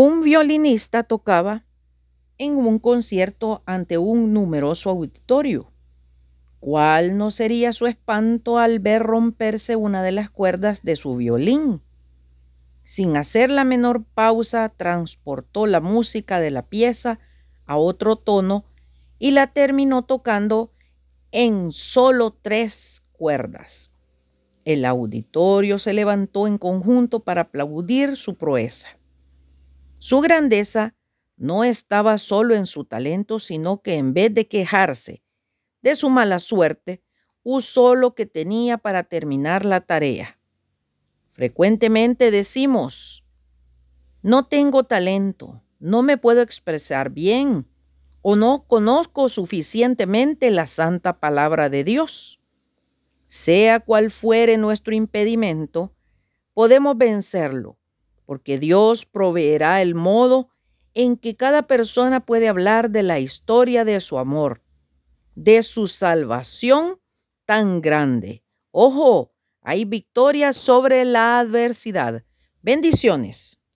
Un violinista tocaba en un concierto ante un numeroso auditorio. ¿Cuál no sería su espanto al ver romperse una de las cuerdas de su violín? Sin hacer la menor pausa, transportó la música de la pieza a otro tono y la terminó tocando en solo tres cuerdas. El auditorio se levantó en conjunto para aplaudir su proeza. Su grandeza no estaba solo en su talento, sino que en vez de quejarse de su mala suerte, usó lo que tenía para terminar la tarea. Frecuentemente decimos, no tengo talento, no me puedo expresar bien o no conozco suficientemente la santa palabra de Dios. Sea cual fuere nuestro impedimento, podemos vencerlo porque Dios proveerá el modo en que cada persona puede hablar de la historia de su amor, de su salvación tan grande. Ojo, hay victoria sobre la adversidad. Bendiciones.